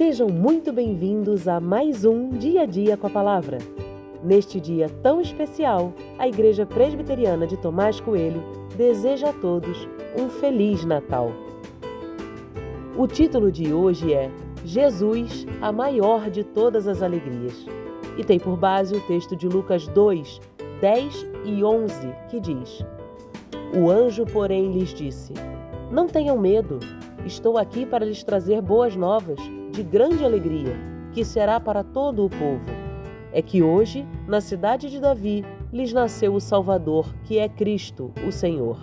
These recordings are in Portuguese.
Sejam muito bem-vindos a mais um Dia a Dia com a Palavra. Neste dia tão especial, a Igreja Presbiteriana de Tomás Coelho deseja a todos um Feliz Natal. O título de hoje é Jesus, a maior de todas as alegrias, e tem por base o texto de Lucas 2, 10 e 11, que diz: O anjo, porém, lhes disse: Não tenham medo, estou aqui para lhes trazer boas novas de grande alegria, que será para todo o povo. É que hoje, na cidade de Davi, lhes nasceu o Salvador, que é Cristo, o Senhor.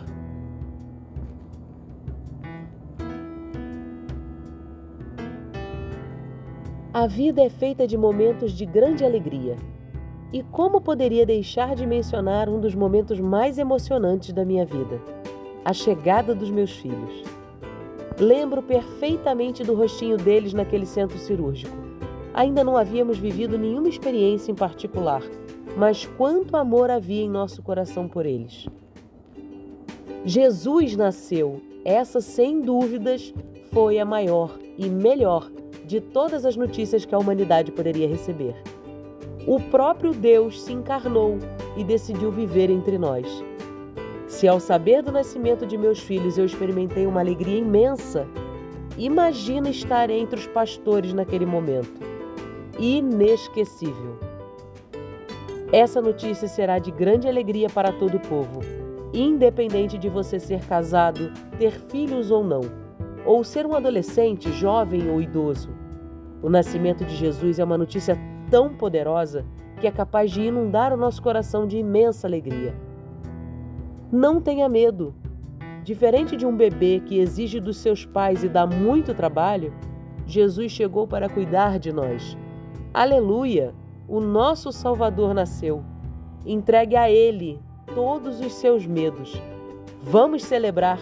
A vida é feita de momentos de grande alegria. E como poderia deixar de mencionar um dos momentos mais emocionantes da minha vida? A chegada dos meus filhos. Lembro perfeitamente do rostinho deles naquele centro cirúrgico. Ainda não havíamos vivido nenhuma experiência em particular, mas quanto amor havia em nosso coração por eles. Jesus nasceu, essa sem dúvidas foi a maior e melhor de todas as notícias que a humanidade poderia receber. O próprio Deus se encarnou e decidiu viver entre nós. Se ao saber do nascimento de meus filhos eu experimentei uma alegria imensa, imagina estar entre os pastores naquele momento. Inesquecível. Essa notícia será de grande alegria para todo o povo, independente de você ser casado, ter filhos ou não, ou ser um adolescente, jovem ou idoso. O nascimento de Jesus é uma notícia tão poderosa que é capaz de inundar o nosso coração de imensa alegria. Não tenha medo. Diferente de um bebê que exige dos seus pais e dá muito trabalho, Jesus chegou para cuidar de nós. Aleluia! O nosso Salvador nasceu. Entregue a Ele todos os seus medos. Vamos celebrar